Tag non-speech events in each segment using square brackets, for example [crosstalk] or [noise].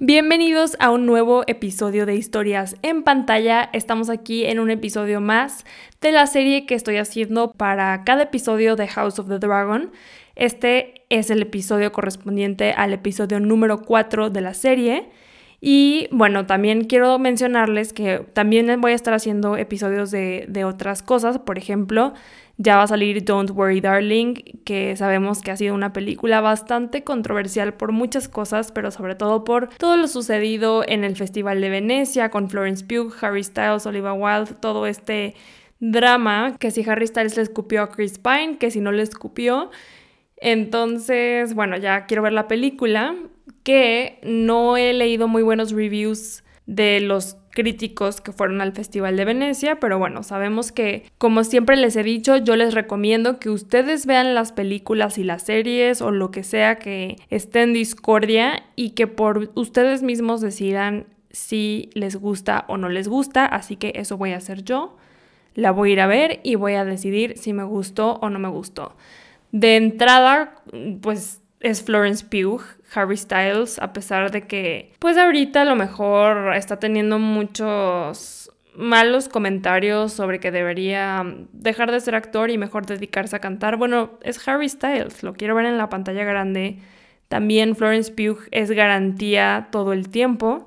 Bienvenidos a un nuevo episodio de Historias en pantalla. Estamos aquí en un episodio más de la serie que estoy haciendo para cada episodio de House of the Dragon. Este es el episodio correspondiente al episodio número 4 de la serie. Y bueno, también quiero mencionarles que también voy a estar haciendo episodios de, de otras cosas. Por ejemplo, ya va a salir Don't Worry Darling, que sabemos que ha sido una película bastante controversial por muchas cosas, pero sobre todo por todo lo sucedido en el Festival de Venecia con Florence Pugh, Harry Styles, Olivia Wilde, todo este drama, que si Harry Styles le escupió a Chris Pine, que si no le escupió. Entonces, bueno, ya quiero ver la película, que no he leído muy buenos reviews de los críticos que fueron al Festival de Venecia, pero bueno, sabemos que, como siempre les he dicho, yo les recomiendo que ustedes vean las películas y las series o lo que sea que esté en discordia y que por ustedes mismos decidan si les gusta o no les gusta, así que eso voy a hacer yo. La voy a ir a ver y voy a decidir si me gustó o no me gustó. De entrada, pues es Florence Pugh, Harry Styles, a pesar de que, pues ahorita a lo mejor está teniendo muchos malos comentarios sobre que debería dejar de ser actor y mejor dedicarse a cantar. Bueno, es Harry Styles, lo quiero ver en la pantalla grande. También Florence Pugh es garantía todo el tiempo.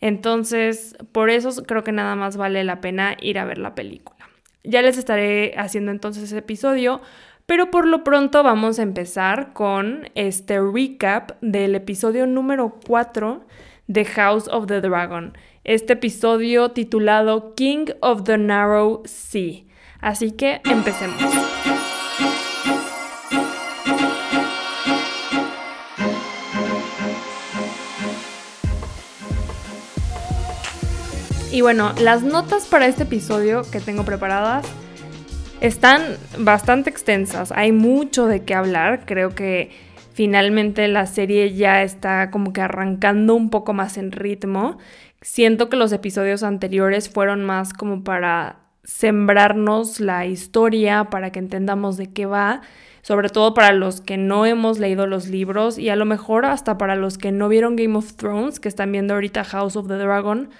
Entonces, por eso creo que nada más vale la pena ir a ver la película. Ya les estaré haciendo entonces ese episodio pero por lo pronto vamos a empezar con este recap del episodio número 4 de House of the Dragon. Este episodio titulado King of the Narrow Sea. Así que empecemos. Y bueno, las notas para este episodio que tengo preparadas están bastante extensas, hay mucho de qué hablar, creo que finalmente la serie ya está como que arrancando un poco más en ritmo. Siento que los episodios anteriores fueron más como para sembrarnos la historia, para que entendamos de qué va, sobre todo para los que no hemos leído los libros y a lo mejor hasta para los que no vieron Game of Thrones, que están viendo ahorita House of the Dragon,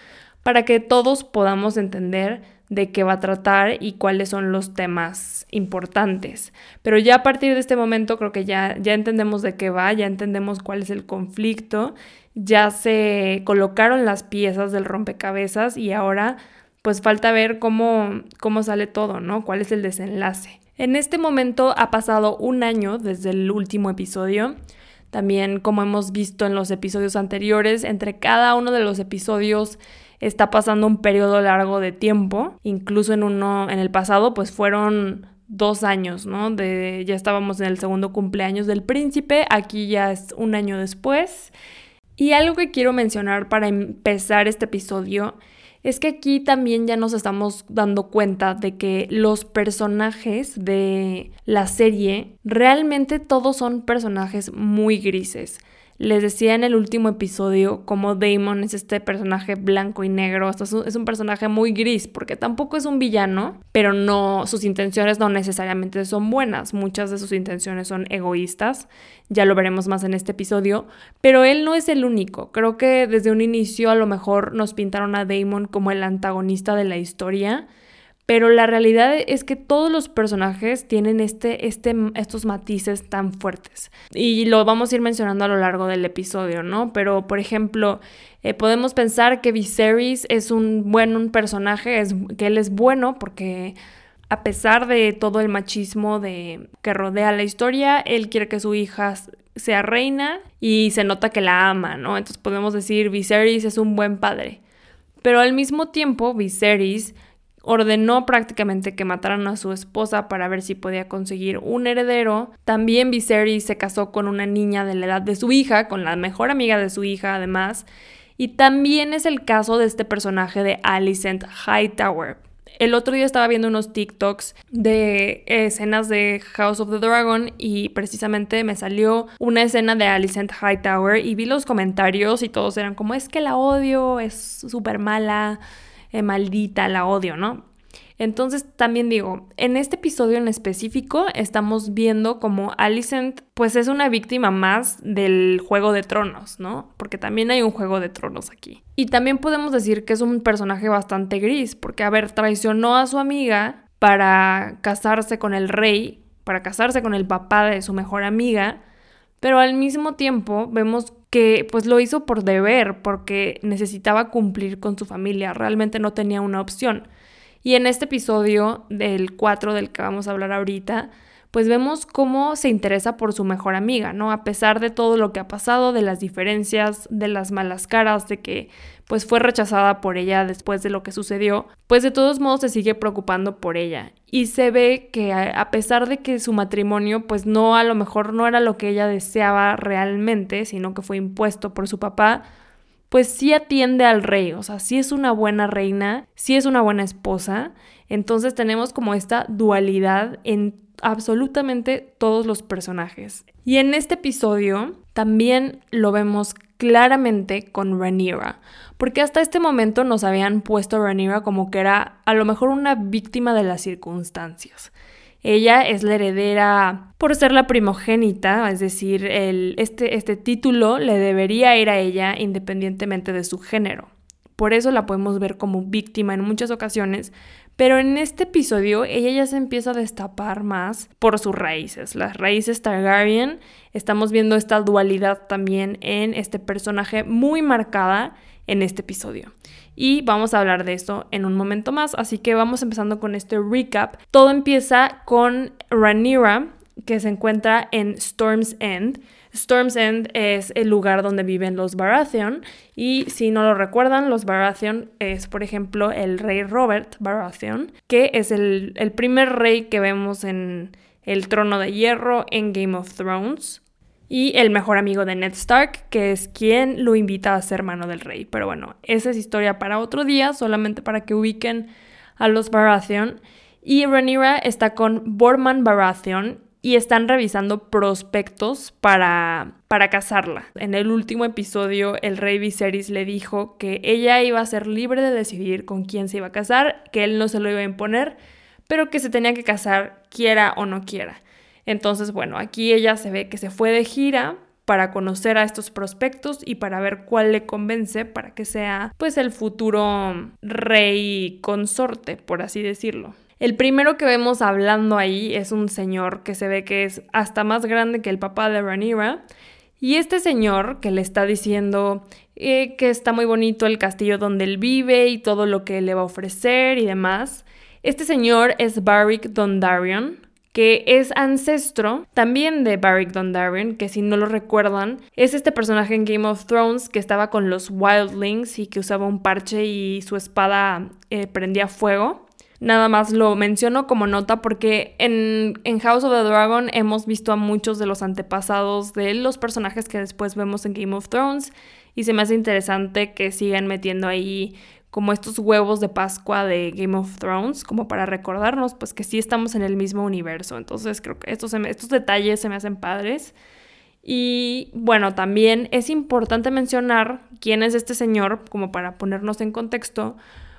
para que todos podamos entender de qué va a tratar y cuáles son los temas importantes. Pero ya a partir de este momento creo que ya, ya entendemos de qué va, ya entendemos cuál es el conflicto, ya se colocaron las piezas del rompecabezas y ahora pues falta ver cómo, cómo sale todo, ¿no? ¿Cuál es el desenlace? En este momento ha pasado un año desde el último episodio. También como hemos visto en los episodios anteriores, entre cada uno de los episodios está pasando un periodo largo de tiempo, incluso en uno, en el pasado, pues fueron dos años, ¿no? De, ya estábamos en el segundo cumpleaños del príncipe, aquí ya es un año después. Y algo que quiero mencionar para empezar este episodio es que aquí también ya nos estamos dando cuenta de que los personajes de la serie realmente todos son personajes muy grises. Les decía en el último episodio cómo Damon es este personaje blanco y negro. Esto es un, personaje muy gris porque tampoco es un villano, pero no, sus intenciones no necesariamente son buenas. Muchas de sus intenciones son egoístas. Ya lo veremos más en este episodio. Pero él no es el único. Creo que desde un inicio a lo mejor nos pintaron a Damon como el antagonista de la historia pero la realidad es que todos los personajes tienen este, este, estos matices tan fuertes. Y lo vamos a ir mencionando a lo largo del episodio, ¿no? Pero, por ejemplo, eh, podemos pensar que Viserys es un buen personaje, es, que él es bueno porque a pesar de todo el machismo de, que rodea la historia, él quiere que su hija sea reina y se nota que la ama, ¿no? Entonces podemos decir Viserys es un buen padre. Pero al mismo tiempo, Viserys ordenó prácticamente que mataran a su esposa para ver si podía conseguir un heredero. También Viserys se casó con una niña de la edad de su hija, con la mejor amiga de su hija además. Y también es el caso de este personaje de Alicent Hightower. El otro día estaba viendo unos TikToks de escenas de House of the Dragon y precisamente me salió una escena de Alicent Hightower y vi los comentarios y todos eran como es que la odio, es súper mala, eh, maldita, la odio, ¿no? Entonces también digo, en este episodio en específico estamos viendo como Alicent pues es una víctima más del Juego de Tronos, ¿no? Porque también hay un Juego de Tronos aquí. Y también podemos decir que es un personaje bastante gris, porque a ver, traicionó a su amiga para casarse con el rey, para casarse con el papá de su mejor amiga, pero al mismo tiempo vemos que pues lo hizo por deber, porque necesitaba cumplir con su familia, realmente no tenía una opción. Y en este episodio del 4 del que vamos a hablar ahorita, pues vemos cómo se interesa por su mejor amiga, ¿no? A pesar de todo lo que ha pasado, de las diferencias, de las malas caras, de que pues fue rechazada por ella después de lo que sucedió, pues de todos modos se sigue preocupando por ella. Y se ve que a pesar de que su matrimonio pues no a lo mejor no era lo que ella deseaba realmente, sino que fue impuesto por su papá, pues sí atiende al rey, o sea, sí es una buena reina, sí es una buena esposa. Entonces tenemos como esta dualidad en absolutamente todos los personajes. Y en este episodio también lo vemos claramente con Rhaenyra, porque hasta este momento nos habían puesto a como que era a lo mejor una víctima de las circunstancias. Ella es la heredera por ser la primogénita, es decir, el, este, este título le debería ir a ella independientemente de su género. Por eso la podemos ver como víctima en muchas ocasiones, pero en este episodio ella ya se empieza a destapar más por sus raíces, las raíces Targaryen. Estamos viendo esta dualidad también en este personaje muy marcada en este episodio. Y vamos a hablar de esto en un momento más, así que vamos empezando con este recap. Todo empieza con Rhaenyra, que se encuentra en Storm's End. Storm's End es el lugar donde viven los Baratheon y si no lo recuerdan, los Baratheon es por ejemplo el rey Robert Baratheon, que es el, primer rey que vemos en el trono de hierro en Game of Thrones y el mejor amigo de Ned Stark, que es quien lo invita a ser mano del rey. Pero bueno, esa es historia para otro día, solamente para que ubiquen a los Baratheon. Y Rhaenyra está con Borman Baratheon y están revisando prospectos para, para casarla. En el último episodio, el rey Viserys le dijo que ella iba a ser libre de decidir con quién se iba a casar, que él no se lo iba a imponer, pero que se tenía que casar quiera o no quiera. Entonces, bueno, aquí ella se ve que se fue de gira para conocer a estos prospectos y para ver cuál le convence para que sea pues el futuro rey consorte, por así decirlo. El primero que vemos hablando ahí es un señor que se ve que es hasta más grande que el papá de Rhaenyra. Y este señor que le está diciendo eh, que está muy bonito el castillo donde él vive y todo lo que le va a ofrecer y demás. Este señor es Barrick Dondarrion, que es ancestro también de Beric Dondarrion, que si no lo recuerdan, es este personaje en Game of Thrones que estaba con los Wildlings y que usaba un parche y su espada eh, prendía fuego. Nada más lo menciono como nota porque en, en, House of the Dragon hemos visto a muchos de los antepasados de los personajes que después vemos en Game of Thrones y se me hace interesante que sigan metiendo ahí como estos huevos de Pascua de Game of Thrones, como para recordarnos pues que sí estamos en el mismo universo. Entonces creo que estos, estos detalles se me hacen padres. Y bueno, también es importante mencionar quién es este señor, como para ponernos en contexto,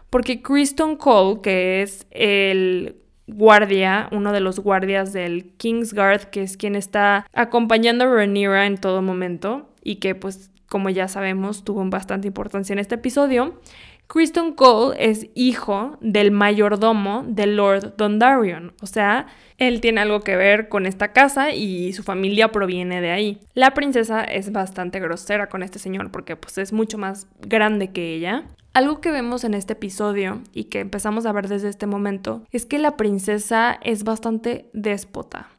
porque Kristen Cole, que es el guardia, uno de los guardias del Kingsguard, que es quien está acompañando a Rhaenyra en todo momento y que pues como ya sabemos tuvo bastante importancia en este episodio, Kristen Cole es hijo del mayordomo de Lord Dondarrion, o sea, él tiene algo que ver con esta casa y su familia proviene de ahí. La princesa es bastante grosera con este señor porque pues es mucho más grande que ella. Algo que vemos en este episodio y que empezamos a ver desde este momento es que la princesa es bastante déspota.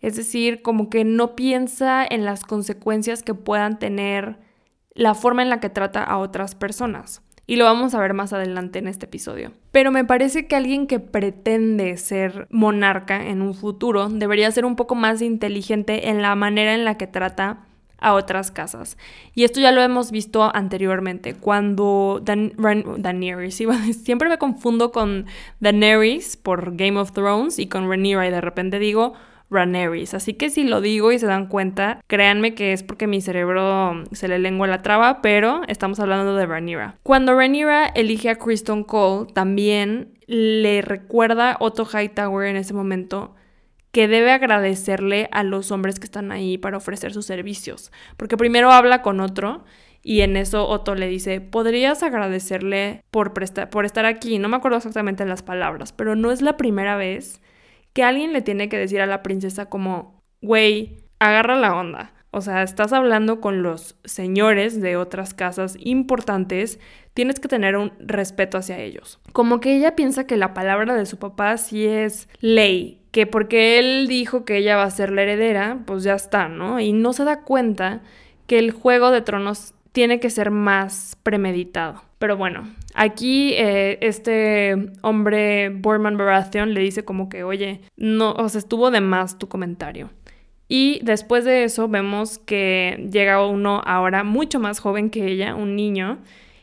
Es decir, como que no piensa en las consecuencias que puedan tener la forma en la que trata a otras personas y lo vamos a ver más adelante en este episodio. Pero me parece que alguien que pretende ser monarca en un futuro debería ser un poco más inteligente en la manera en la que trata a otras casas. Y esto ya lo hemos visto anteriormente, cuando Dan Daenerys, [laughs] siempre me confundo con Daenerys por Game of Thrones y con Rhaenyra y de repente digo Rhaenyra. Así que si lo digo y se dan cuenta, créanme que es porque mi cerebro se le lengua la traba, pero estamos hablando de Rhaenyra. Cuando Rhaenyra elige a Kristen Cole, también le recuerda Otto Hightower en ese momento que debe agradecerle a los hombres que están ahí para ofrecer sus servicios. Porque primero habla con otro y en eso Otto le dice, podrías agradecerle por, por estar aquí. No me acuerdo exactamente las palabras, pero no es la primera vez que alguien le tiene que decir a la princesa como, güey, agarra la onda. O sea, estás hablando con los señores de otras casas importantes, tienes que tener un respeto hacia ellos. Como que ella piensa que la palabra de su papá sí es ley, que porque él dijo que ella va a ser la heredera, pues ya está, ¿no? Y no se da cuenta que el juego de tronos tiene que ser más premeditado. Pero bueno, aquí eh, este hombre, Borman Baratheon, le dice como que, oye, no, o sea, estuvo de más tu comentario. Y después de eso vemos que llega uno ahora mucho más joven que ella, un niño,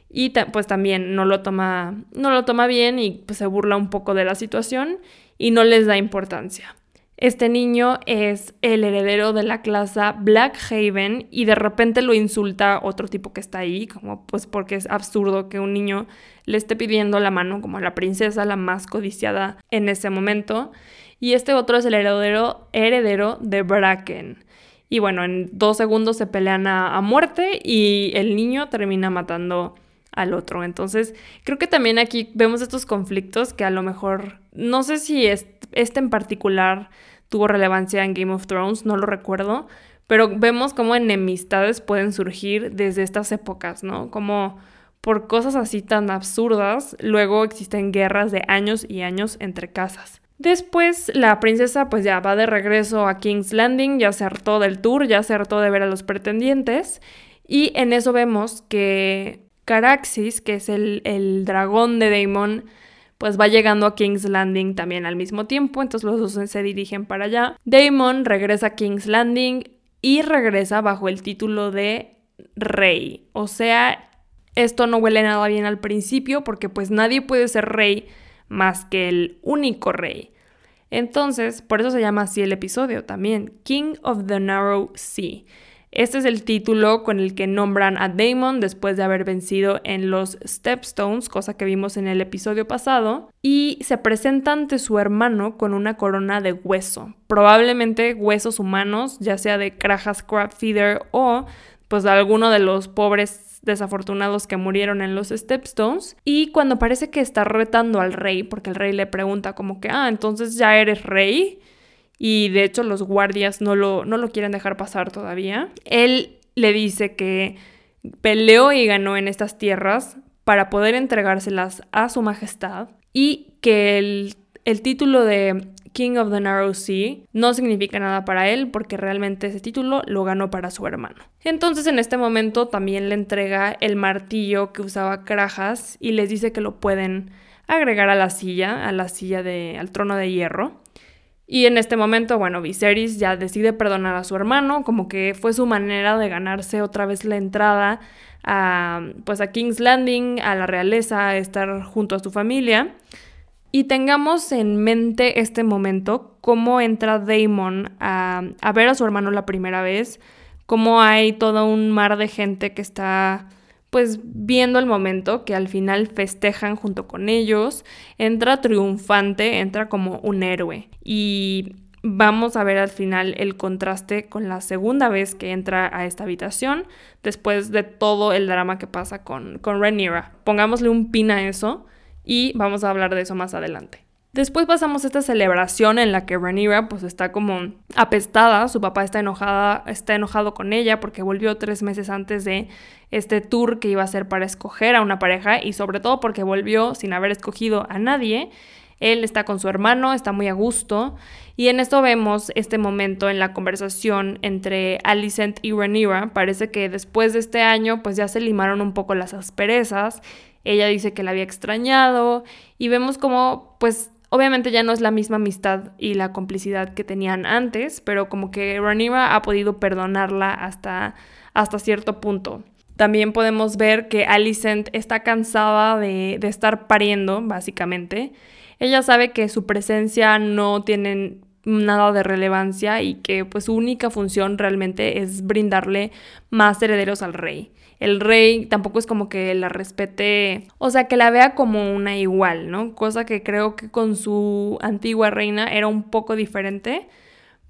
y pues también no lo toma, no lo toma bien y pues, se burla un poco de la situación y no les da importancia. Este niño es el heredero de la clase Blackhaven y de repente lo insulta otro tipo que está ahí, como pues porque es absurdo que un niño le esté pidiendo la mano como la princesa, la más codiciada en ese momento. Y este otro es el heredero, heredero de Bracken. Y bueno, en dos segundos se pelean a, a muerte y el niño termina matando al otro. Entonces, creo que también aquí vemos estos conflictos que a lo mejor, no sé si este en particular tuvo relevancia en Game of Thrones, no lo recuerdo, pero vemos cómo enemistades pueden surgir desde estas épocas, ¿no? Como por cosas así tan absurdas, luego existen guerras de años y años entre casas. Después la princesa pues ya va de regreso a King's Landing, ya se hartó del tour, ya se hartó de ver a los pretendientes y en eso vemos que Caraxis, que es el, el dragón de Daemon, pues va llegando a King's Landing también al mismo tiempo, entonces los dos se dirigen para allá. Daemon regresa a King's Landing y regresa bajo el título de rey. O sea, esto no huele nada bien al principio porque pues nadie puede ser rey más que el único rey. Entonces, por eso se llama así el episodio también, King of the Narrow Sea. Este es el título con el que nombran a Damon después de haber vencido en los Stepstones, cosa que vimos en el episodio pasado, y se presenta ante su hermano con una corona de hueso, probablemente huesos humanos, ya sea de Krajas Crabfeeder o pues de alguno de los pobres desafortunados que murieron en los Stepstones. Y cuando parece que está retando al rey, porque el rey le pregunta como que, ah, entonces ya eres rey y de hecho los guardias no lo, no lo quieren dejar pasar todavía. Él le dice que peleó y ganó en estas tierras para poder entregárselas a su majestad y que el, el título de King of the Narrow Sea no significa nada para él porque realmente ese título lo ganó para su hermano. Entonces en este momento también le entrega el martillo que usaba Krajas y les dice que lo pueden agregar a la silla, a la silla de al trono de hierro. Y en este momento, bueno, Viserys ya decide perdonar a su hermano, como que fue su manera de ganarse otra vez la entrada a, pues a King's Landing, a la realeza, a estar junto a su familia. Y tengamos en mente este momento, cómo entra Daemon a, a ver a su hermano la primera vez, cómo hay todo un mar de gente que está pues viendo el momento que al final festejan junto con ellos, entra triunfante, entra como un héroe. Y vamos a ver al final el contraste con la segunda vez que entra a esta habitación, después de todo el drama que pasa con, con Rhaenyra. Pongámosle un pin a eso y vamos a hablar de eso más adelante. Después pasamos esta celebración en la que Rhaenyra pues está como apestada, su papá está enojada, está enojado con ella porque volvió tres meses antes de este tour que iba a ser para escoger a una pareja y sobre todo porque volvió sin haber escogido a nadie. Él está con su hermano, está muy a gusto y en esto vemos este momento en la conversación entre Alicent y Rhaenyra. Parece que después de este año pues ya se limaron un poco las asperezas. Ella dice que la había extrañado y vemos como pues Obviamente ya no es la misma amistad y la complicidad que tenían antes, pero como que Rhaenyra ha podido perdonarla hasta, hasta cierto punto. También podemos ver que Alicent está cansada de, de estar pariendo, básicamente. Ella sabe que su presencia no tiene nada de relevancia y que pues su única función realmente es brindarle más herederos al rey. El rey tampoco es como que la respete, o sea, que la vea como una igual, ¿no? Cosa que creo que con su antigua reina era un poco diferente,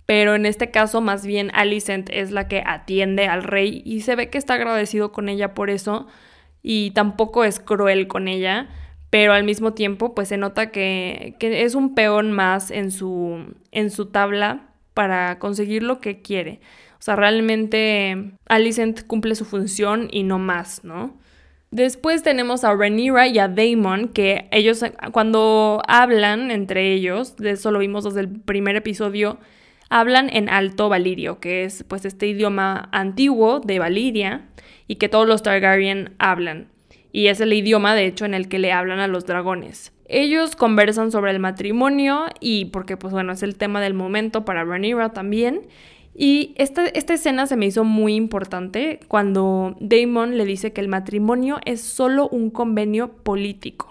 pero en este caso más bien Alicent es la que atiende al rey y se ve que está agradecido con ella por eso y tampoco es cruel con ella pero al mismo tiempo pues se nota que, es un peón más en su, en su tabla para conseguir lo que quiere. O sea, realmente Alicent cumple su función y no más, ¿no? Después tenemos a Rhaenyra y a Daemon, que ellos cuando hablan entre ellos, de eso lo vimos desde el primer episodio, hablan en alto valirio, que es pues este idioma antiguo de Valiria y que todos los Targaryen hablan y es el idioma de hecho en el que le hablan a los dragones. Ellos conversan sobre el matrimonio y porque pues bueno es el tema del momento para Rhaenyra también. Y esta, esta escena se me hizo muy importante cuando Damon le dice que el matrimonio es solo un convenio político.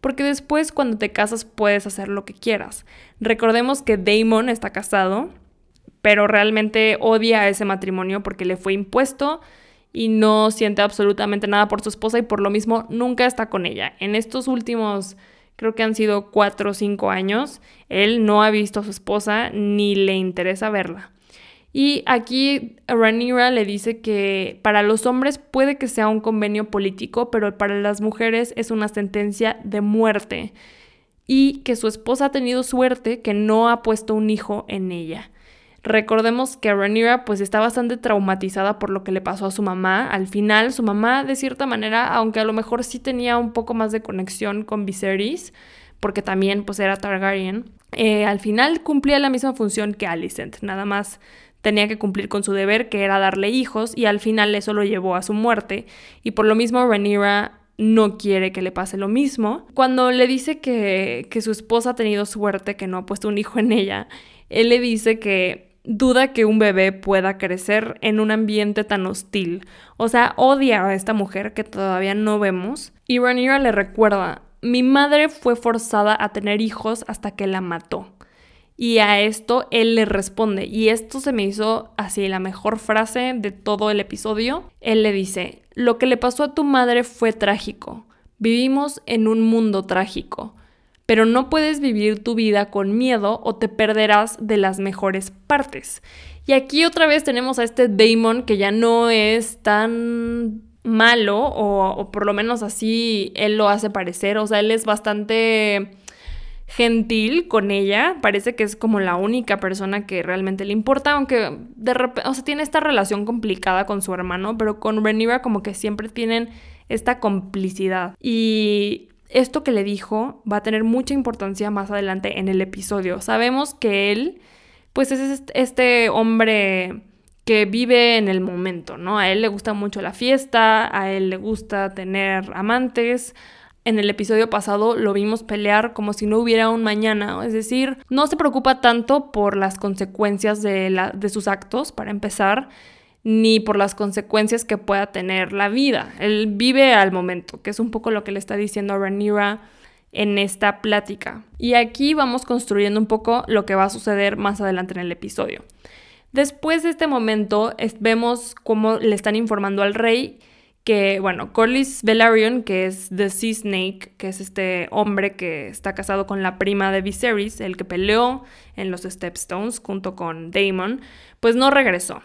Porque después cuando te casas puedes hacer lo que quieras. Recordemos que Damon está casado, pero realmente odia ese matrimonio porque le fue impuesto y no siente absolutamente nada por su esposa y por lo mismo nunca está con ella. En estos últimos, creo que han sido cuatro o cinco años, él no ha visto a su esposa ni le interesa verla. Y aquí Ranira le dice que para los hombres puede que sea un convenio político, pero para las mujeres es una sentencia de muerte. Y que su esposa ha tenido suerte que no ha puesto un hijo en ella. Recordemos que Rhaenyra pues está bastante traumatizada por lo que le pasó a su mamá. Al final, su mamá de cierta manera, aunque a lo mejor sí tenía un poco más de conexión con Viserys, porque también pues era Targaryen, eh, al final cumplía la misma función que Alicent, nada más tenía que cumplir con su deber, que era darle hijos, y al final eso lo llevó a su muerte. Y por lo mismo Rhaenyra no quiere que le pase lo mismo. Cuando le dice que, que su esposa ha tenido suerte, que no ha puesto un hijo en ella, él le dice que duda que un bebé pueda crecer en un ambiente tan hostil. O sea, odia a esta mujer que todavía no vemos. Y Rhaenyra le recuerda, mi madre fue forzada a tener hijos hasta que la mató. Y a esto él le responde, y esto se me hizo así la mejor frase de todo el episodio. Él le dice, lo que le pasó a tu madre fue trágico. Vivimos en un mundo trágico pero no puedes vivir tu vida con miedo o te perderás de las mejores partes. Y aquí otra vez tenemos a este Damon que ya no es tan malo, o, por lo menos así él lo hace parecer, o sea, él es bastante gentil con ella, parece que es como la única persona que realmente le importa, aunque de repente, o sea, tiene esta relación complicada con su hermano, pero con Rhaenyra como que siempre tienen esta complicidad. Y esto que le dijo va a tener mucha importancia más adelante en el episodio. Sabemos que él, pues es este hombre que vive en el momento, ¿no? A él le gusta mucho la fiesta, a él le gusta tener amantes. En el episodio pasado lo vimos pelear como si no hubiera un mañana, es decir, no se preocupa tanto por las consecuencias de, sus actos, para empezar, ni por las consecuencias que pueda tener la vida. Él vive al momento, que es un poco lo que le está diciendo a Rhaenyra en esta plática. Y aquí vamos construyendo un poco lo que va a suceder más adelante en el episodio. Después de este momento vemos cómo le están informando al rey que, bueno, Corlys Velaryon, que es The Sea Snake, que es este hombre que está casado con la prima de Viserys, el que peleó en los Stepstones junto con Daemon, pues no regresó.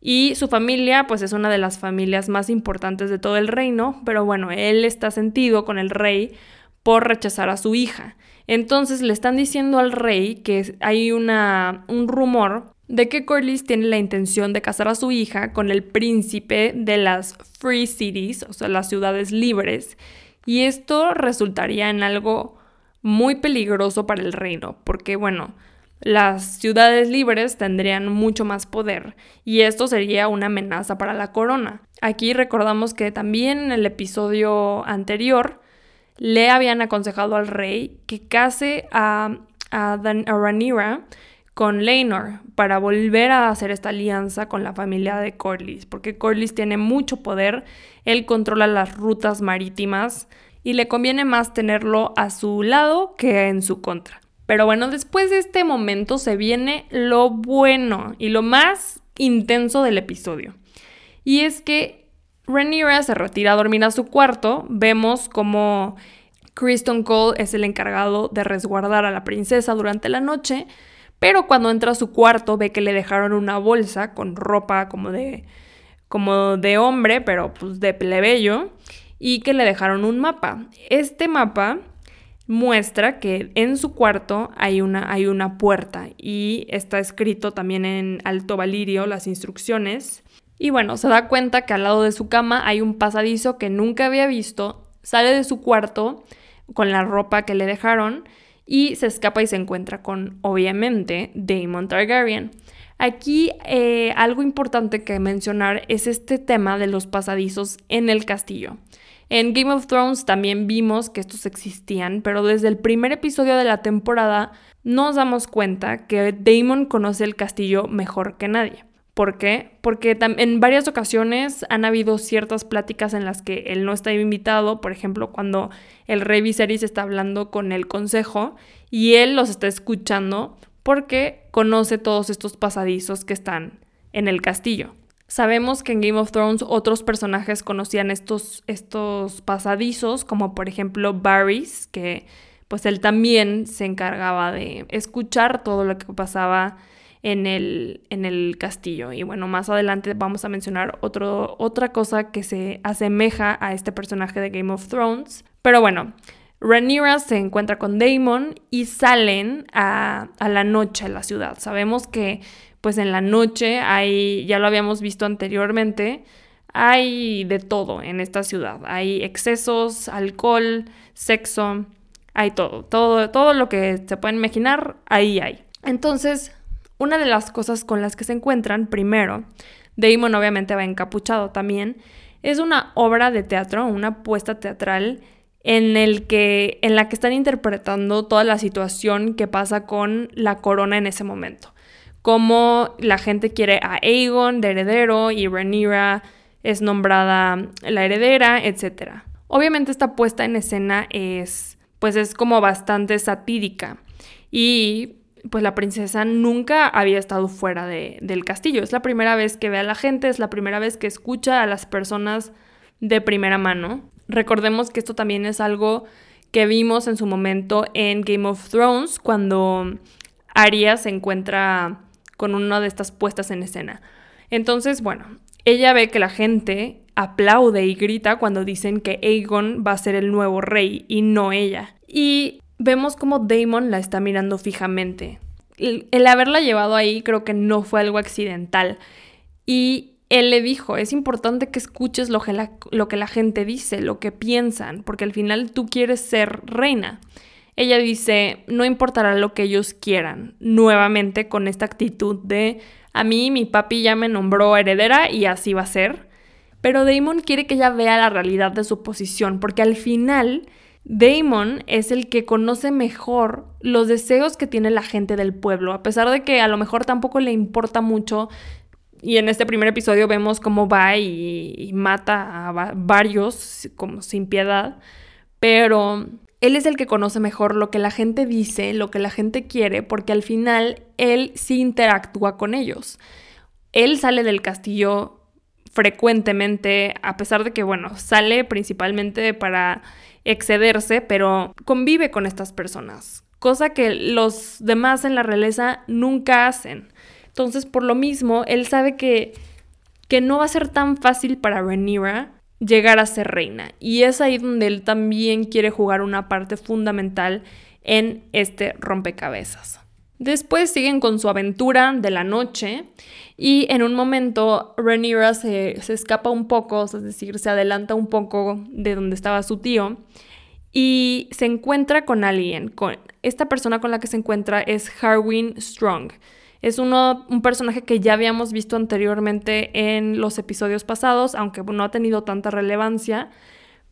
Y su familia, pues es una de las familias más importantes de todo el reino, pero bueno, él está sentido con el rey por rechazar a su hija. Entonces le están diciendo al rey que hay una, un rumor de que Corlys tiene la intención de casar a su hija con el príncipe de las Free Cities, o sea, las ciudades libres, y esto resultaría en algo muy peligroso para el reino, porque bueno, las ciudades libres tendrían mucho más poder y esto sería una amenaza para la corona. Aquí recordamos que también en el episodio anterior le habían aconsejado al rey que case a, a, con Laenor para volver a hacer esta alianza con la familia de Corlys, porque Corlys tiene mucho poder, él controla las rutas marítimas y le conviene más tenerlo a su lado que en su contra. Pero bueno, después de este momento se viene lo bueno y lo más intenso del episodio. Y es que Rhaenyra se retira a dormir a su cuarto. Vemos como Kristen Cole es el encargado de resguardar a la princesa durante la noche. Pero cuando entra a su cuarto ve que le dejaron una bolsa con ropa como de, como de hombre, pero pues de plebeyo, y que le dejaron un mapa. Este mapa muestra que en su cuarto hay una, hay una puerta y está escrito también en alto valirio las instrucciones. Y bueno, se da cuenta que al lado de su cama hay un pasadizo que nunca había visto, sale de su cuarto con la ropa que le dejaron y se escapa y se encuentra con, obviamente, Daemon Targaryen. Aquí eh, algo importante que mencionar es este tema de los pasadizos en el castillo. En Game of Thrones también vimos que estos existían, pero desde el primer episodio de la temporada nos damos cuenta que Daemon conoce el castillo mejor que nadie. ¿Por qué? Porque en varias ocasiones han habido ciertas pláticas en las que él no está invitado, por ejemplo, cuando el rey Viserys está hablando con el consejo y él los está escuchando porque conoce todos estos pasadizos que están en el castillo. Sabemos que en Game of Thrones otros personajes conocían estos, estos pasadizos, como por ejemplo Varys, que pues él también se encargaba de escuchar todo lo que pasaba en el, en el castillo. Y bueno, más adelante vamos a mencionar otro, otra cosa que se asemeja a este personaje de Game of Thrones. Pero bueno, Rhaenyra se encuentra con Daemon y salen a, a la noche a la ciudad. Sabemos que pues en la noche hay, ya lo habíamos visto anteriormente, hay de todo en esta ciudad. Hay excesos, alcohol, sexo, hay todo, todo, todo lo que se pueden imaginar, ahí hay. Entonces, una de las cosas con las que se encuentran, primero, Damon obviamente va encapuchado también, es una obra de teatro, una puesta teatral en, el que, en la que están interpretando toda la situación que pasa con la corona en ese momento cómo la gente quiere a Aegon de heredero y Rhaenyra es nombrada la heredera, etc. Obviamente esta puesta en escena es pues es como bastante satírica y pues la princesa nunca había estado fuera de, del castillo. Es la primera vez que ve a la gente, es la primera vez que escucha a las personas de primera mano. Recordemos que esto también es algo que vimos en su momento en Game of Thrones, cuando Arya se encuentra con una de estas puestas en escena. Entonces, bueno, ella ve que la gente aplaude y grita cuando dicen que Aegon va a ser el nuevo rey y no ella. Y vemos como Damon la está mirando fijamente. El, haberla llevado ahí creo que no fue algo accidental. Y él le dijo, es importante que escuches lo que, la, lo que la gente dice, lo que piensan, porque al final tú quieres ser reina. Ella dice, no importará lo que ellos quieran, nuevamente con esta actitud de, a mí mi papi ya me nombró heredera y así va a ser. Pero Damon quiere que ella vea la realidad de su posición, porque al final Damon es el que conoce mejor los deseos que tiene la gente del pueblo, a pesar de que a lo mejor tampoco le importa mucho. Y en este primer episodio vemos cómo va y, y mata a varios como sin piedad. Pero él es el que conoce mejor lo que la gente dice, lo que la gente quiere, porque al final él sí interactúa con ellos. Él sale del castillo frecuentemente, a pesar de que, bueno, sale principalmente para excederse, pero convive con estas personas, cosa que los demás en la realeza nunca hacen. Entonces, por lo mismo, él sabe que, que no va a ser tan fácil para Rhaenyra llegar a ser reina. Y es ahí donde él también quiere jugar una parte fundamental en este rompecabezas. Después siguen con su aventura de la noche y en un momento Rhaenyra se, se, escapa un poco, es decir, se adelanta un poco de donde estaba su tío y se encuentra con alguien. Con, esta persona con la que se encuentra es Harwin Strong. Es uno, un personaje que ya habíamos visto anteriormente en los episodios pasados, aunque no ha tenido tanta relevancia,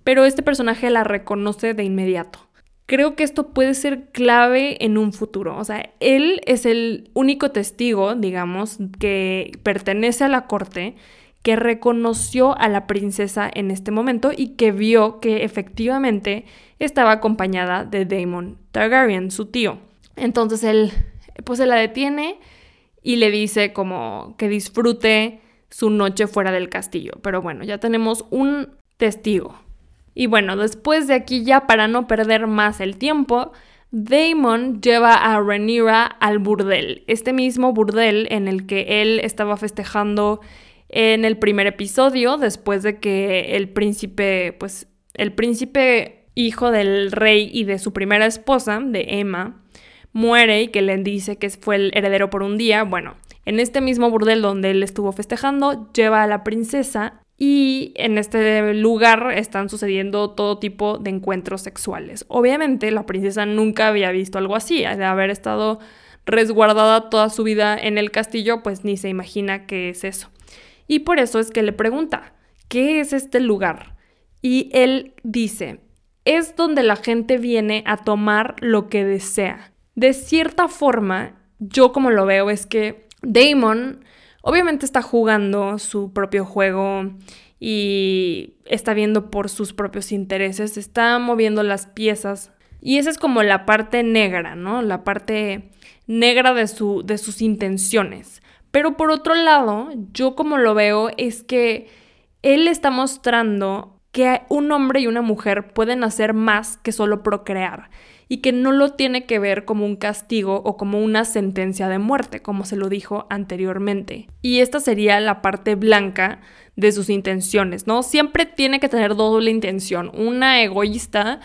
pero este personaje la reconoce de inmediato. Creo que esto puede ser clave en un futuro. O sea, él es el único testigo, digamos, que pertenece a la corte, que reconoció a la princesa en este momento y que vio que efectivamente estaba acompañada de Daemon Targaryen, su tío. Entonces él, pues se la detiene y le dice como que disfrute su noche fuera del castillo. Pero bueno, ya tenemos un testigo. Y bueno, después de aquí ya para no perder más el tiempo, Damon lleva a Rhaenyra al burdel, este mismo burdel en el que él estaba festejando en el primer episodio, después de que el príncipe, pues el príncipe hijo del rey y de su primera esposa, de Emma, muere y que le dice que fue el heredero por un día. Bueno, en este mismo burdel donde él estuvo festejando, lleva a la princesa y en este lugar están sucediendo todo tipo de encuentros sexuales. Obviamente la princesa nunca había visto algo así, de haber estado resguardada toda su vida en el castillo, pues ni se imagina qué es eso. Y por eso es que le pregunta, ¿qué es este lugar? Y él dice, es donde la gente viene a tomar lo que desea. De cierta forma, yo como lo veo es que Damon obviamente está jugando su propio juego y está viendo por sus propios intereses, está moviendo las piezas. Y esa es como la parte negra, ¿no? La parte negra de, su, de sus intenciones. Pero por otro lado, yo como lo veo es que él está mostrando que un hombre y una mujer pueden hacer más que solo procrear y que no lo tiene que ver como un castigo o como una sentencia de muerte, como se lo dijo anteriormente. Y esta sería la parte blanca de sus intenciones, ¿no? Siempre tiene que tener doble intención, una egoísta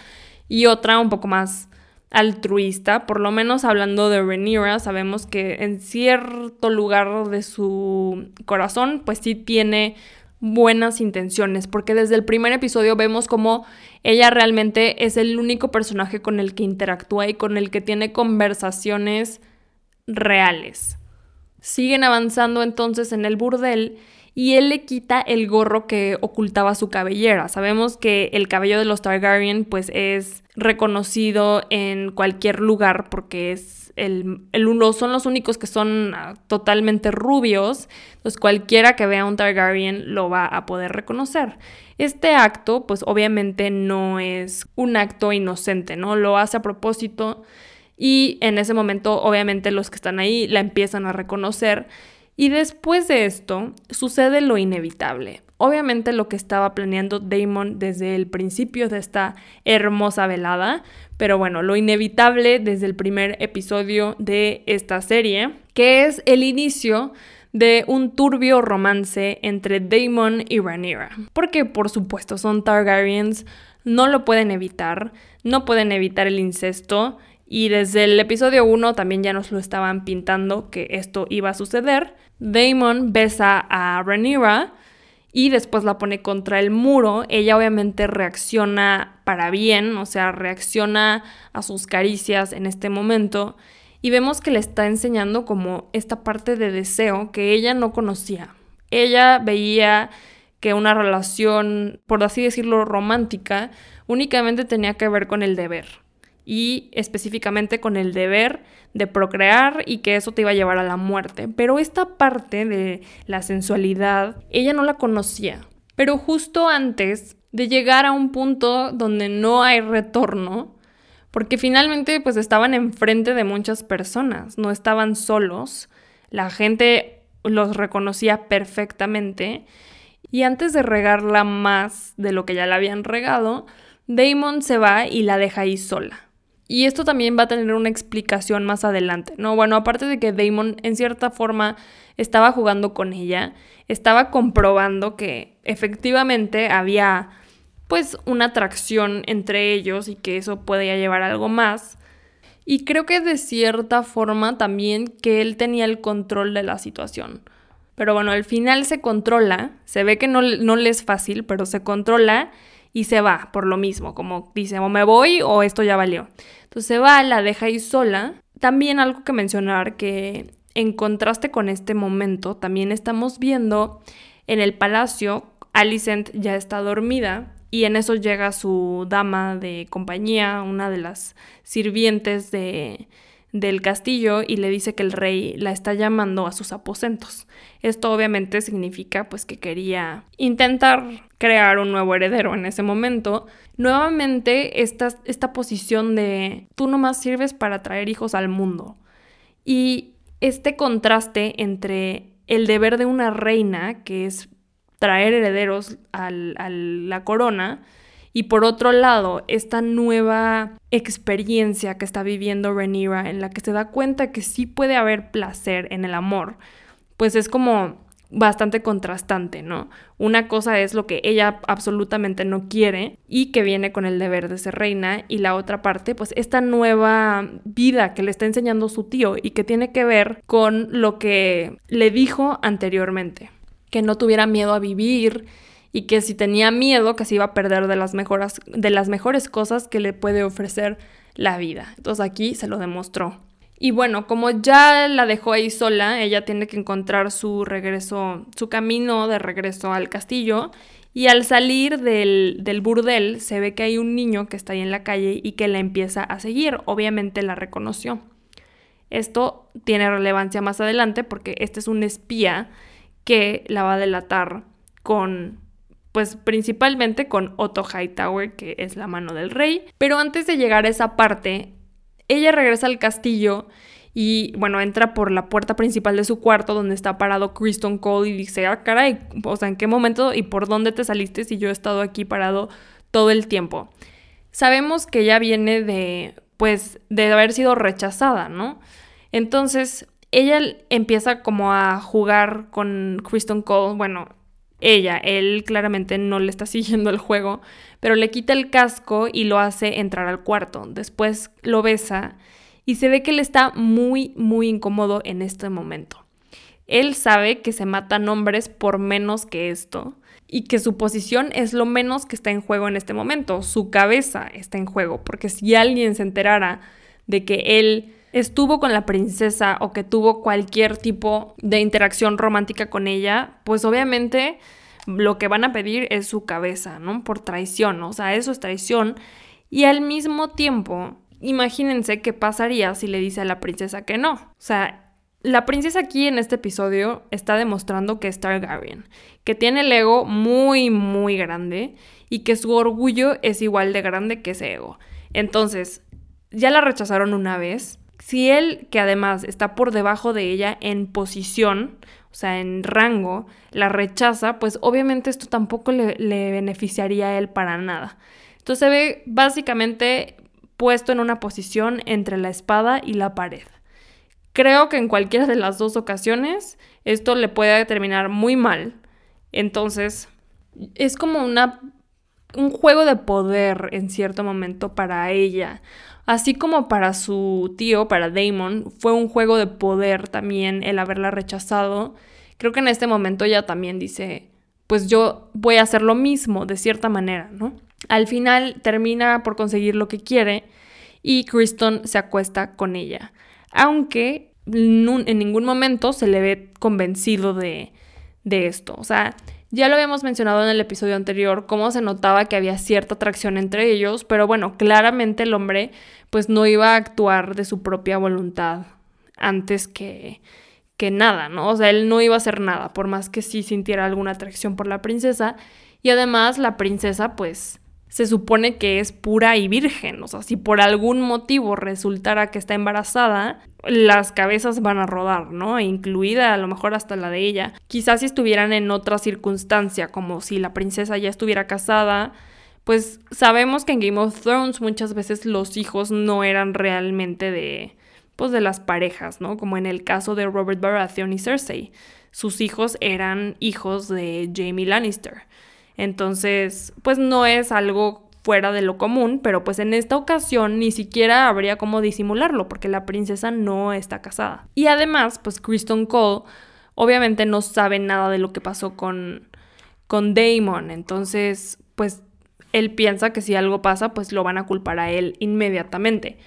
y otra un poco más altruista, por lo menos hablando de Rhaenyra, sabemos que en cierto lugar de su corazón, pues sí tiene buenas intenciones, porque desde el primer episodio vemos como ella realmente es el único personaje con el que interactúa y con el que tiene conversaciones reales. Siguen avanzando entonces en el burdel y él le quita el gorro que ocultaba su cabellera. Sabemos que el cabello de los Targaryen pues es reconocido en cualquier lugar porque es el, el son los únicos que son ah, totalmente rubios, entonces cualquiera que vea un Targaryen lo va a poder reconocer. Este acto pues obviamente no es un acto inocente, ¿no? Lo hace a propósito y en ese momento obviamente los que están ahí la empiezan a reconocer y después de esto sucede lo inevitable. Obviamente lo que estaba planeando Damon desde el principio de esta hermosa velada, pero bueno, lo inevitable desde el primer episodio de esta serie, que es el inicio de un turbio romance entre Damon y Rhaenyra. Porque por supuesto son Targaryens, no lo pueden evitar, no pueden evitar el incesto y desde el episodio 1 también ya nos lo estaban pintando que esto iba a suceder. Damon besa a Rhaenyra y después la pone contra el muro. Ella obviamente reacciona para bien, o sea, reacciona a sus caricias en este momento. Y vemos que le está enseñando como esta parte de deseo que ella no conocía. Ella veía que una relación, por así decirlo, romántica, únicamente tenía que ver con el deber y específicamente con el deber de procrear y que eso te iba a llevar a la muerte. Pero esta parte de la sensualidad, ella no la conocía. Pero justo antes de llegar a un punto donde no hay retorno, porque finalmente pues estaban enfrente de muchas personas, no estaban solos, la gente los reconocía perfectamente y antes de regarla más de lo que ya la habían regado, Damon se va y la deja ahí sola. Y esto también va a tener una explicación más adelante, ¿no? Bueno, aparte de que Damon en cierta forma estaba jugando con ella, estaba comprobando que efectivamente había pues una atracción entre ellos y que eso podía llevar a algo más. Y creo que de cierta forma también que él tenía el control de la situación. Pero bueno, al final se controla, se ve que no, no le es fácil, pero se controla y se va por lo mismo, como dice, o me voy o esto ya valió. Entonces se va, la deja ahí sola. También algo que mencionar que en contraste con este momento, también estamos viendo en el palacio, Alicent ya está dormida y en eso llega su dama de compañía, una de las sirvientes de, del castillo y le dice que el rey la está llamando a sus aposentos. Esto obviamente significa pues que quería intentar crear un nuevo heredero en ese momento. Nuevamente esta, esta posición de tú nomás sirves para traer hijos al mundo. Y este contraste entre el deber de una reina, que es traer herederos a la corona, y por otro lado, esta nueva experiencia que está viviendo Rhaenyra, en la que se da cuenta que sí puede haber placer en el amor, pues es como bastante contrastante, ¿no? Una cosa es lo que ella absolutamente no quiere y que viene con el deber de ser reina y la otra parte, pues esta nueva vida que le está enseñando su tío y que tiene que ver con lo que le dijo anteriormente, que no tuviera miedo a vivir y que si tenía miedo que se iba a perder de las, mejoras, de las mejores cosas que le puede ofrecer la vida. Entonces aquí se lo demostró. Y bueno, como ya la dejó ahí sola, ella tiene que encontrar su regreso, su camino de regreso al castillo. Y al salir del, del, burdel se ve que hay un niño que está ahí en la calle y que la empieza a seguir. Obviamente la reconoció. Esto tiene relevancia más adelante porque este es un espía que la va a delatar con pues principalmente con Otto Hightower, que es la mano del rey. Pero antes de llegar a esa parte, ella regresa al castillo y bueno, entra por la puerta principal de su cuarto donde está parado Kristen Cole y dice, ah, caray, o sea, ¿en qué momento y por dónde te saliste si yo he estado aquí parado todo el tiempo? Sabemos que ella viene de, pues, de haber sido rechazada, ¿no? Entonces, ella empieza como a jugar con Kristen Cole, bueno, ella, él claramente no le está [laughs] siguiendo el juego, pero le quita el casco y lo hace entrar al cuarto. Después lo besa y se ve que él está muy, muy incómodo en este momento. Él sabe que se matan hombres por menos que esto y que su posición es lo menos que está en juego en este momento. Su cabeza está en juego, porque si alguien se enterara de que él estuvo con la princesa o que tuvo cualquier tipo de interacción romántica con ella, pues obviamente lo que van a pedir es su cabeza, ¿no? Por traición, o sea, eso es traición. Y al mismo tiempo, imagínense qué pasaría si le dice a la princesa que no. O sea, la princesa aquí en este episodio está demostrando que es Targaryen, que tiene el ego muy, muy grande y que su orgullo es igual de grande que ese ego. Entonces, ya la rechazaron una vez, si él, que además está por debajo de ella en posición, o sea, en rango, la rechaza, pues obviamente esto tampoco le, beneficiaría a él para nada. Entonces se ve básicamente puesto en una posición entre la espada y la pared. Creo que en cualquiera de las dos ocasiones esto le puede terminar muy mal. Entonces, es como una, un juego de poder en cierto momento para ella. Así como para su tío, para Damon, fue un juego de poder también el haberla rechazado. Creo que en este momento ella también dice, pues yo voy a hacer lo mismo, de cierta manera, ¿no? Al final termina por conseguir lo que quiere y Kristen se acuesta con ella. Aunque en ningún momento se le ve convencido de, de esto. O sea, ya lo habíamos mencionado en el episodio anterior, cómo se notaba que había cierta atracción entre ellos, pero bueno, claramente el hombre pues no iba a actuar de su propia voluntad antes que, que nada, ¿no? O sea, él no iba a hacer nada, por más que sí sintiera alguna atracción por la princesa. Y además la princesa pues se supone que es pura y virgen. O sea, si por algún motivo resultara que está embarazada, las cabezas van a rodar, ¿no? incluida a lo mejor hasta la de ella. Quizás si estuvieran en otra circunstancia, como si la princesa ya estuviera casada, pues sabemos que en Game of Thrones muchas veces los hijos no eran realmente de, pues de las parejas, ¿no? Como en el caso de Robert Baratheon y Cersei. Sus hijos eran hijos de Jamie Lannister. Entonces, pues no es algo fuera de lo común, pero pues en esta ocasión ni siquiera habría como disimularlo, porque la princesa no está casada. Y además, pues Kristen Cole obviamente no sabe nada de lo que pasó con, con Damon, entonces, pues él piensa que si algo pasa, pues lo van a culpar a él inmediatamente.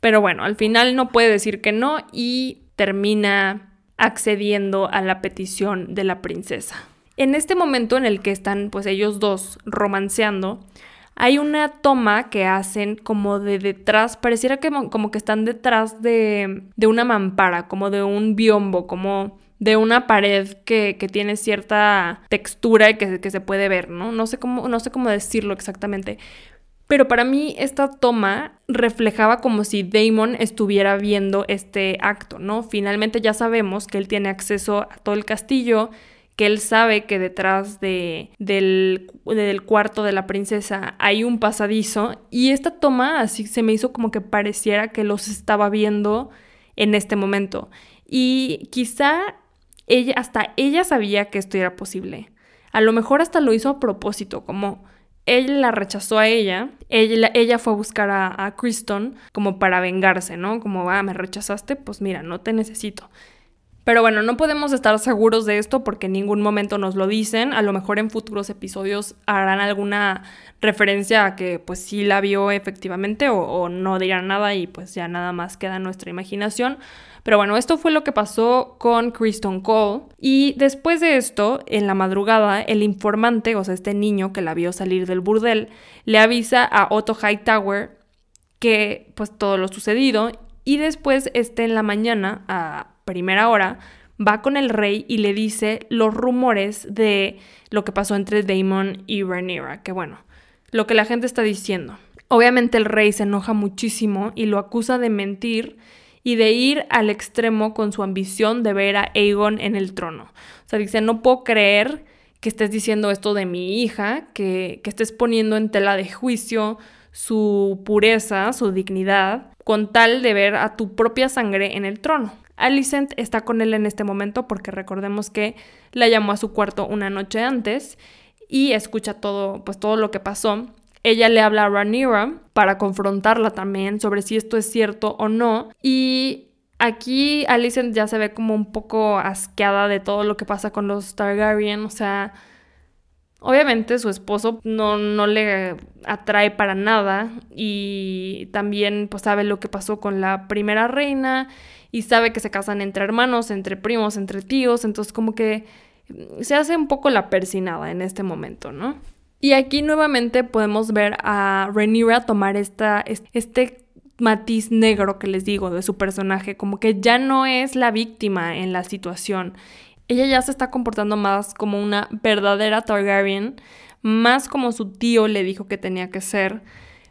Pero bueno, al final no puede decir que no y termina accediendo a la petición de la princesa. En este momento en el que están pues ellos dos romanceando, hay una toma que hacen como de detrás, pareciera que como que están detrás de, de una mampara, como de un biombo, como de una pared que, tiene cierta textura y que, que, se puede ver, ¿no? No sé, cómo, no sé cómo decirlo exactamente. Pero para mí esta toma reflejaba como si Damon estuviera viendo este acto, ¿no? Finalmente ya sabemos que él tiene acceso a todo el castillo, que él sabe que detrás de, del, del, cuarto de la princesa hay un pasadizo y esta toma así se me hizo como que pareciera que los estaba viendo en este momento. Y quizá ella, hasta ella sabía que esto era posible. A lo mejor hasta lo hizo a propósito, como él la rechazó a ella, ella, ella fue a buscar a, a Kristen como para vengarse, ¿no? Como, ah, me rechazaste, pues mira, no te necesito. Pero bueno, no podemos estar seguros de esto porque en ningún momento nos lo dicen. A lo mejor en futuros episodios harán alguna referencia a que pues sí la vio efectivamente o, no dirán nada y pues ya nada más queda en nuestra imaginación. Pero bueno, esto fue lo que pasó con Kristen Cole. Y después de esto, en la madrugada, el informante, o sea, este niño que la vio salir del burdel, le avisa a Otto Hightower que pues todo lo sucedido. Y después, este en la mañana, a primera hora, va con el rey y le dice los rumores de lo que pasó entre Damon y Rhaenyra, que bueno, lo que la gente está diciendo. Obviamente el rey se enoja muchísimo y lo acusa de mentir y de ir al extremo con su ambición de ver a Aegon en el trono. O sea, dice, no puedo creer que estés diciendo esto de mi hija, que, que estés poniendo en tela de juicio su pureza, su dignidad, con tal de ver a tu propia sangre en el trono. Alicent está con él en este momento porque recordemos que la llamó a su cuarto una noche antes y escucha todo, pues todo lo que pasó. Ella le habla a Rhaenyra para confrontarla también sobre si esto es cierto o no y aquí Alicent ya se ve como un poco asqueada de todo lo que pasa con los Targaryen, o sea, Obviamente su esposo no, no, le atrae para nada y también pues sabe lo que pasó con la primera reina y sabe que se casan entre hermanos, entre primos, entre tíos, entonces como que se hace un poco la persinada en este momento, ¿no? Y aquí nuevamente podemos ver a Rhaenyra tomar esta, este matiz negro que les digo de su personaje, como que ya no es la víctima en la situación. Ella ya se está comportando más como una verdadera Targaryen, más como su tío le dijo que tenía que ser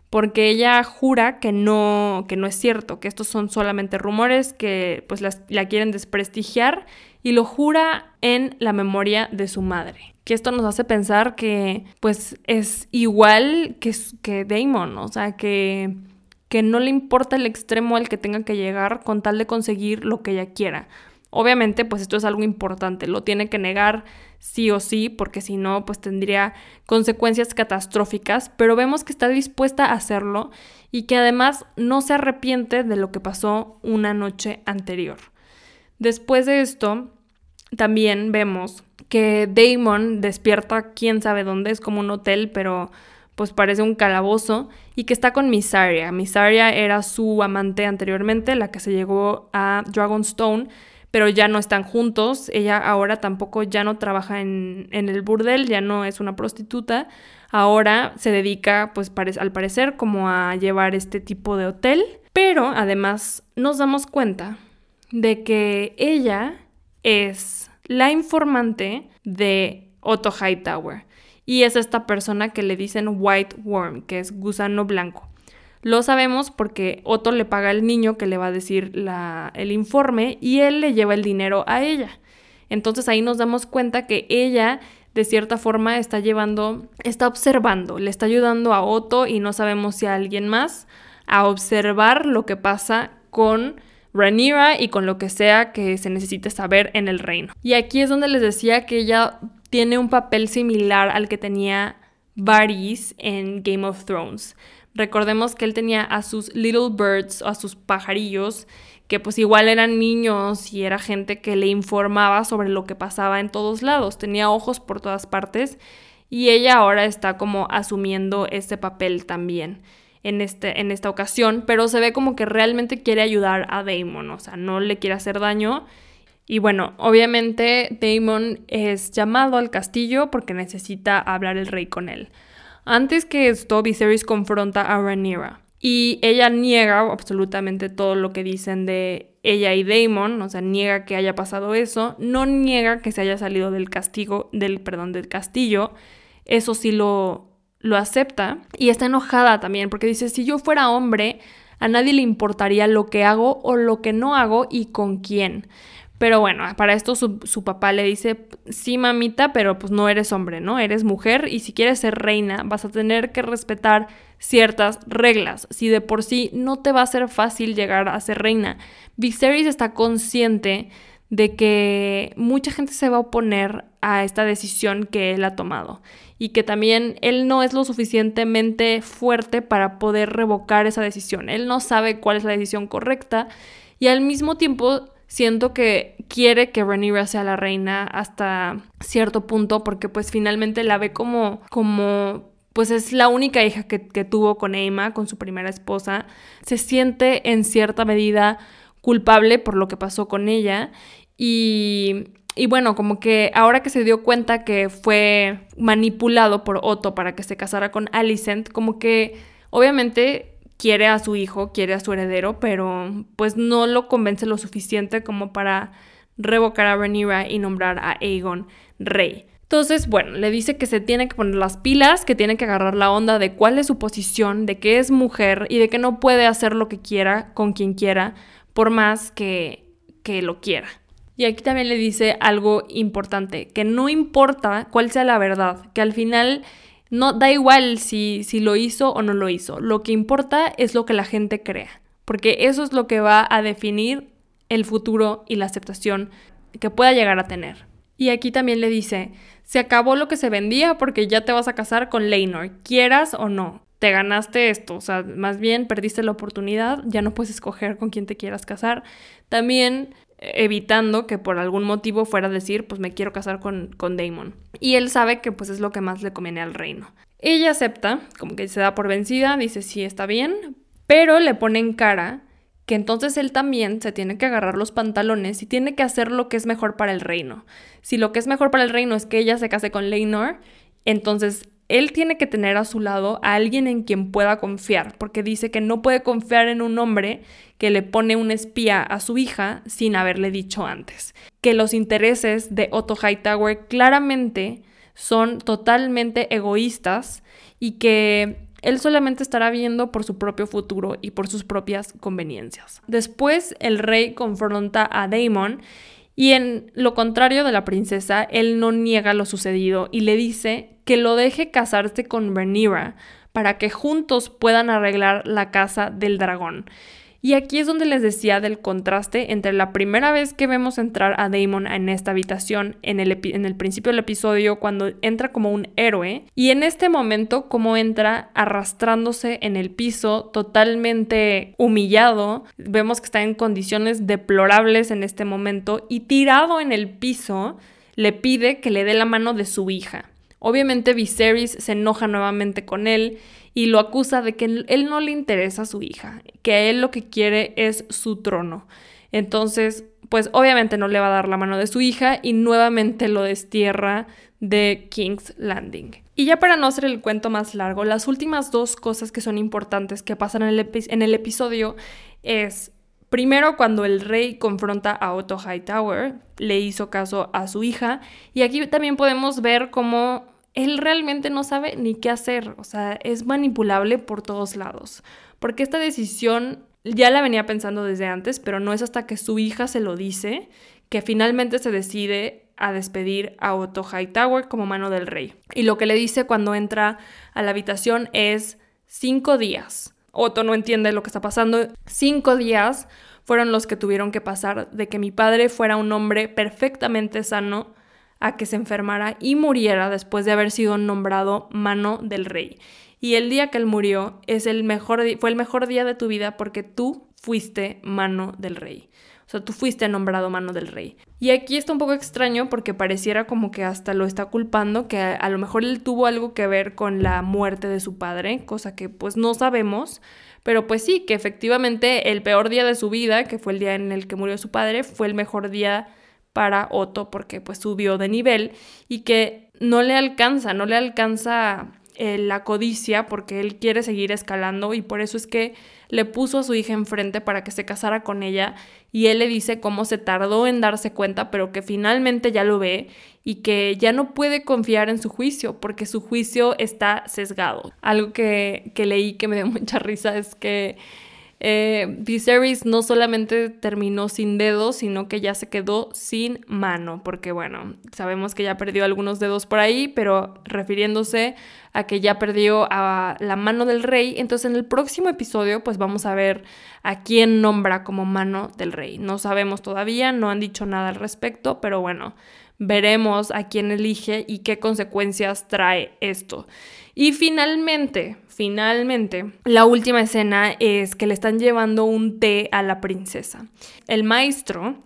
porque ella jura que no, que no es cierto, que estos son solamente rumores, que pues la quieren desprestigiar y lo jura en la memoria de su madre. Que esto nos hace pensar que pues es igual que, que Damon, o sea, que, que no le importa el extremo al que tenga que llegar con tal de conseguir lo que ella quiera. Obviamente, pues esto es algo importante, lo tiene que negar sí o sí, porque si no, pues tendría consecuencias catastróficas, pero vemos que está dispuesta a hacerlo y que además no se arrepiente de lo que pasó una noche anterior. Después de esto, también vemos que Damon despierta quién sabe dónde, es como un hotel, pero pues parece un calabozo, y que está con Missaria. Missaria era su amante anteriormente, la que se llegó a Dragonstone, pero ya no están juntos. Ella ahora tampoco ya no trabaja en, el burdel, ya no es una prostituta. Ahora se dedica, pues al parecer, como a llevar este tipo de hotel. Pero además nos damos cuenta de que ella es la informante de Otto Hightower. Y es esta persona que le dicen White Worm, que es gusano blanco. Lo sabemos porque Otto le paga al niño que le va a decir el informe y él le lleva el dinero a ella. Entonces ahí nos damos cuenta que ella de cierta forma está llevando, está observando, le está ayudando a Otto y no sabemos si a alguien más a observar lo que pasa con Rhaenyra y con lo que sea que se necesite saber en el reino. Y aquí es donde les decía que ella tiene un papel similar al que tenía Varys en Game of Thrones. Recordemos que él tenía a sus little birds a sus pajarillos, que pues igual eran niños y era gente que le informaba sobre lo que pasaba en todos lados, tenía ojos por todas partes y ella ahora está como asumiendo este papel también en, este, en esta ocasión, pero se ve como que realmente quiere ayudar a Damon, o sea, no le quiere hacer daño. Y bueno, obviamente Damon es llamado al castillo porque necesita hablar el rey con él. Antes que esto, Viserys confronta a Rhaenyra y ella niega absolutamente todo lo que dicen de ella y Daemon, o sea, niega que haya pasado eso, no niega que se haya salido del castigo, del, perdón, del castillo, eso sí lo, lo acepta y está enojada también porque dice, si yo fuera hombre, a nadie le importaría lo que hago o lo que no hago y con quién. Pero bueno, para esto su, su, papá le dice, sí mamita, pero pues no eres hombre, ¿no? Eres mujer y si quieres ser reina vas a tener que respetar ciertas reglas. Si de por sí no te va a ser fácil llegar a ser reina. Viserys está consciente de que mucha gente se va a oponer a esta decisión que él ha tomado y que también él no es lo suficientemente fuerte para poder revocar esa decisión. Él no sabe cuál es la decisión correcta y al mismo tiempo siento que quiere que Rhaenyra sea la reina hasta cierto punto porque pues finalmente la ve como como pues es la única hija que, tuvo con Emma, con su primera esposa, se siente en cierta medida culpable por lo que pasó con ella. Y, y bueno, como que ahora que se dio cuenta que fue manipulado por Otto para que se casara con Alicent, como que obviamente quiere a su hijo, quiere a su heredero, pero pues no lo convence lo suficiente como para revocar a Rhaenyra y nombrar a Aegon rey. Entonces, bueno, le dice que se tiene que poner las pilas, que tiene que agarrar la onda de cuál es su posición, de que es mujer y de que no puede hacer lo que quiera con quien quiera, por más que, que lo quiera. Y aquí también le dice algo importante, que no importa cuál sea la verdad, que al final no da igual si, si lo hizo o no lo hizo. Lo que importa es lo que la gente crea, porque eso es lo que va a definir el futuro y la aceptación que pueda llegar a tener. Y aquí también le dice, se acabó lo que se vendía porque ya te vas a casar con Leinor, quieras o no. Te ganaste esto, o sea, más bien perdiste la oportunidad, ya no puedes escoger con quién te quieras casar. También evitando que por algún motivo fuera a decir, pues me quiero casar con, con Damon. Y él sabe que pues es lo que más le conviene al reino. Ella acepta, como que se da por vencida, dice sí, está bien, pero le pone en cara que entonces él también se tiene que agarrar los pantalones y tiene que hacer lo que es mejor para el reino. Si lo que es mejor para el reino es que ella se case con Leinor, entonces él tiene que tener a su lado a alguien en quien pueda confiar, porque dice que no puede confiar en un hombre que le pone un espía a su hija sin haberle dicho antes. Que los intereses de Otto Hightower claramente son totalmente egoístas y que él solamente estará viendo por su propio futuro y por sus propias conveniencias. Después el rey confronta a Daemon y en lo contrario de la princesa, él no niega lo sucedido y le dice que lo deje casarse con Rhaenyra para que juntos puedan arreglar la casa del dragón. Y aquí es donde les decía del contraste entre la primera vez que vemos entrar a Damon en esta habitación, en el, en el principio del episodio, cuando entra como un héroe, y en este momento como entra arrastrándose en el piso, totalmente humillado. Vemos que está en condiciones deplorables en este momento y tirado en el piso, le pide que le dé la mano de su hija. Obviamente Viserys se enoja nuevamente con él y lo acusa de que él no le interesa a su hija, que a él lo que quiere es su trono. Entonces, pues obviamente no le va a dar la mano de su hija y nuevamente lo destierra de King's Landing. Y ya para no hacer el cuento más largo, las últimas dos cosas que son importantes que pasan en el, en el episodio es Primero, cuando el rey confronta a Otto Hightower, le hizo caso a su hija. Y aquí también podemos ver cómo él realmente no sabe ni qué hacer, o sea, es manipulable por todos lados, porque esta decisión ya la venía pensando desde antes, pero no es hasta que su hija se lo dice que finalmente se decide a despedir a Otto Hightower como mano del rey. Y lo que le dice cuando entra a la habitación es cinco días. Otto no entiende lo que está pasando. Cinco días fueron los que tuvieron que pasar de que mi padre fuera un hombre perfectamente sano a que se enfermara y muriera después de haber sido nombrado mano del rey. Y el día que él murió es el mejor, fue el mejor día de tu vida porque tú fuiste mano del rey. O sea, tú fuiste nombrado mano del rey. Y aquí está un poco extraño porque pareciera como que hasta lo está culpando, que a, a, lo mejor él tuvo algo que ver con la muerte de su padre, cosa que pues no sabemos. Pero pues sí, que efectivamente el peor día de su vida, que fue el día en el que murió su padre, fue el mejor día para Otto porque pues subió de nivel y que no le alcanza, no le alcanza eh, la codicia porque él quiere seguir escalando y por eso es que le puso a su hija enfrente para que se casara con ella y él le dice cómo se tardó en darse cuenta pero que finalmente ya lo ve y que ya no puede confiar en su juicio porque su juicio está sesgado. Algo que, que leí que me dio [laughs] mucha risa es que eh, Viserys no solamente terminó sin dedos, sino que ya se quedó sin mano, porque bueno, sabemos que ya perdió algunos dedos por ahí, pero refiriéndose a que ya perdió a la mano del rey, entonces en el próximo episodio pues vamos a ver a quién nombra como mano del rey. No sabemos todavía, no han dicho nada al respecto, pero bueno, veremos a quién elige y qué consecuencias trae esto. Y finalmente, finalmente, la última escena es que le están llevando un té a la princesa. El maestro,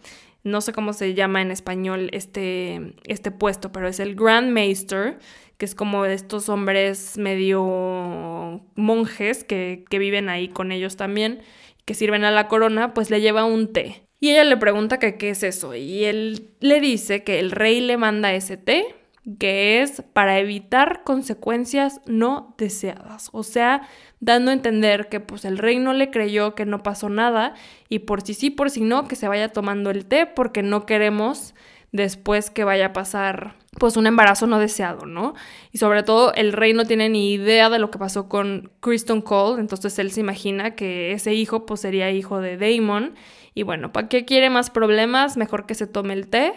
no sé cómo se llama en español este, este puesto, pero es el Grand Maester, que es como estos hombres medio monjes que, que viven ahí con ellos también, que sirven a la corona, pues le lleva un té. Y ella le pregunta que qué es eso, y él le dice que el rey le manda ese té que es para evitar consecuencias no deseadas. O sea, dando a entender que pues el rey no le creyó que no pasó nada y por si sí, por si no, que se vaya tomando el té porque no queremos después que vaya a pasar pues un embarazo no deseado, ¿no? Y sobre todo el rey no tiene ni idea de lo que pasó con Kristen Cole, entonces él se imagina que ese hijo pues sería hijo de Damon y bueno, ¿para qué quiere más problemas? Mejor que se tome el té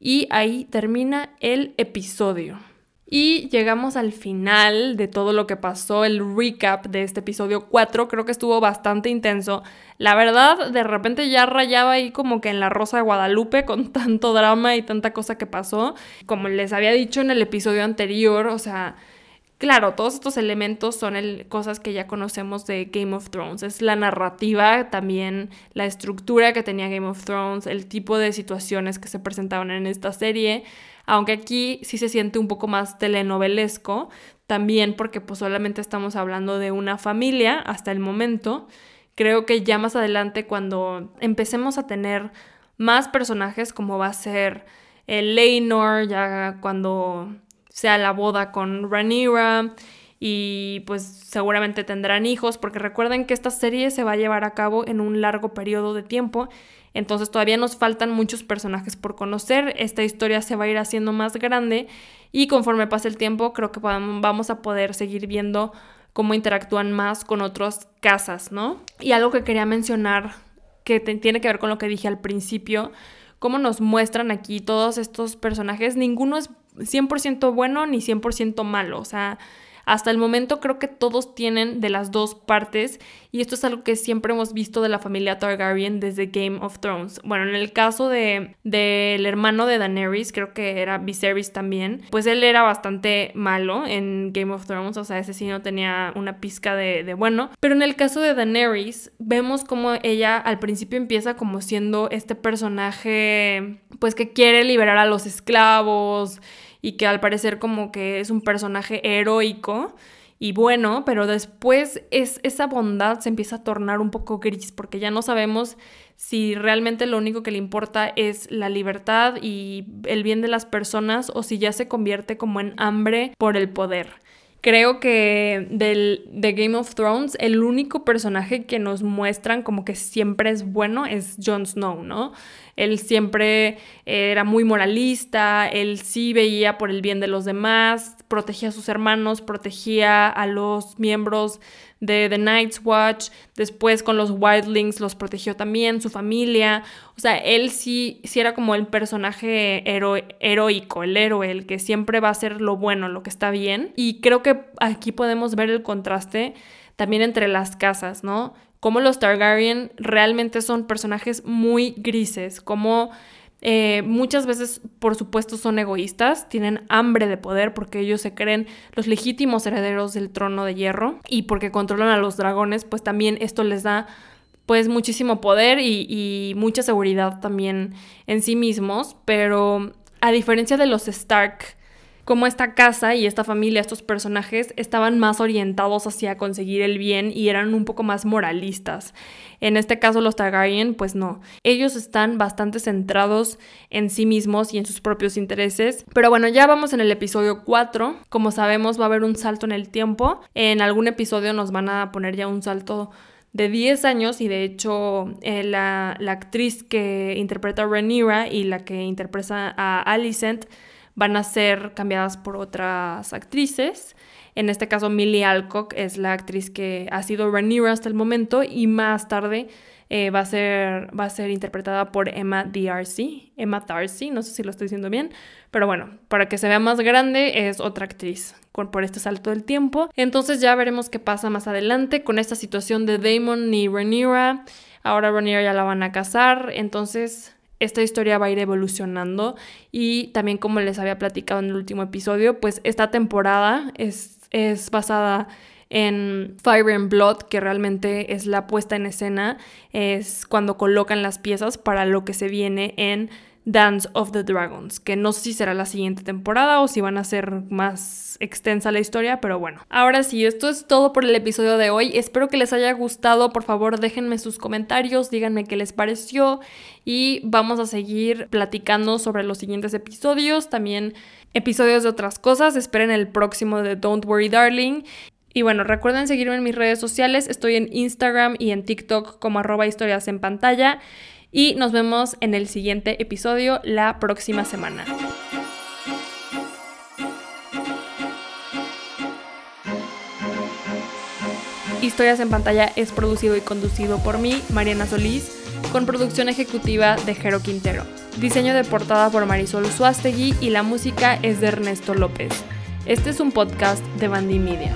y ahí termina el episodio. Y llegamos al final de todo lo que pasó, el recap de este episodio 4, creo que estuvo bastante intenso. La verdad, de repente ya rayaba ahí como que en la Rosa de Guadalupe [laughs] con tanto drama y tanta cosa que pasó. Como les había dicho en el episodio anterior, o sea, Claro, todos estos elementos son cosas que ya conocemos de Game of Thrones. Es la narrativa, también la estructura que tenía Game of Thrones, el tipo de situaciones que se presentaban en esta serie. Aunque aquí sí se siente un poco más telenovelesco, también porque pues solamente estamos hablando de una familia hasta el momento. Creo que ya más adelante cuando empecemos a tener más personajes como va a ser el Leinor, ya cuando sea la boda con Rhaenyra y pues seguramente tendrán hijos porque recuerden que esta serie se va a llevar a cabo en un largo periodo de tiempo. Entonces todavía nos faltan muchos personajes por conocer, esta historia se va a ir haciendo más grande y conforme pase el tiempo creo que vamos a poder seguir viendo cómo interactúan más con otras casas, ¿no? Y algo que quería mencionar que tiene que ver con lo que dije al principio, cómo nos muestran aquí todos estos personajes, ninguno es 100% bueno ni 100% malo, o sea, hasta el momento creo que todos tienen de las dos partes y esto es algo que siempre hemos visto de la familia Targaryen desde Game of Thrones. Bueno, en el caso de del hermano de Daenerys, creo que era Viserys también, pues él era bastante malo en Game of Thrones, o sea, ese sí no tenía una pizca de, de bueno. Pero en el caso de Daenerys, vemos como ella al principio empieza como siendo este personaje, pues que quiere liberar a los esclavos y que al parecer como que es un personaje heroico y bueno, pero después es, esa bondad se empieza a tornar un poco gris porque ya no sabemos si realmente lo único que le importa es la libertad y el bien de las personas o si ya se convierte como en hambre por el poder. Creo que del, de Game of Thrones, el único personaje que nos muestran como que siempre es bueno es Jon Snow, ¿no? Él siempre era muy moralista, él sí veía por el bien de los demás, protegía a sus hermanos, protegía a los miembros de The Night's Watch, después con los Wildlings los protegió también, su familia, o sea, él sí, sí era como el personaje heroico, el héroe, el que siempre va a hacer lo bueno, lo que está bien, y creo que aquí podemos ver el contraste también entre las casas, ¿no? Como los Targaryen realmente son personajes muy grises, como eh, muchas veces, por supuesto, son egoístas, tienen hambre de poder porque ellos se creen los legítimos herederos del trono de hierro y porque controlan a los dragones, pues también esto les da pues muchísimo poder y, y mucha seguridad también en sí mismos, pero a diferencia de los Stark, como esta casa y esta familia, estos personajes, estaban más orientados hacia conseguir el bien y eran un poco más moralistas. En este caso los Targaryen, pues no. Ellos están bastante centrados en sí mismos y en sus propios intereses. Pero bueno, ya vamos en el episodio 4. Como sabemos, va a haber un salto en el tiempo. En algún episodio nos van a poner ya un salto de 10 años y de hecho eh, la, la, actriz que interpreta a Rhaenyra y la que interpreta a Alicent van a ser cambiadas por otras actrices. En este caso, Millie Alcock es la actriz que ha sido Rhaenyra hasta el momento y más tarde eh, va, a ser, va a ser interpretada por Emma Darcy. Emma Darcy, no sé si lo estoy diciendo bien, pero bueno, para que se vea más grande es otra actriz por este salto del tiempo. Entonces ya veremos qué pasa más adelante con esta situación de Damon y Rhaenyra. Ahora Rhaenyra ya la van a casar, entonces esta historia va a ir evolucionando. Y también como les había platicado en el último episodio, pues esta temporada es, es basada en Fire and Blood, que realmente es la puesta en escena, es cuando colocan las piezas para lo que se viene en Dance of the Dragons, que no sé si será la siguiente temporada o si van a ser más extensa la historia, pero bueno. Ahora sí, esto es todo por el episodio de hoy. Espero que les haya gustado. Por favor, déjenme sus comentarios, díganme qué les pareció y vamos a seguir platicando sobre los siguientes episodios, también episodios de otras cosas. Esperen el próximo de Don't Worry Darling. Y bueno, recuerden seguirme en mis redes sociales. Estoy en Instagram y en TikTok como arroba historias en pantalla y nos vemos en el siguiente episodio la próxima semana. Historias en pantalla es producido y conducido por mí, Mariana Solís, con producción ejecutiva de Jero Quintero. Diseño de portada por Marisol Suástegui y la música es de Ernesto López. Este es un podcast de Bandy Media.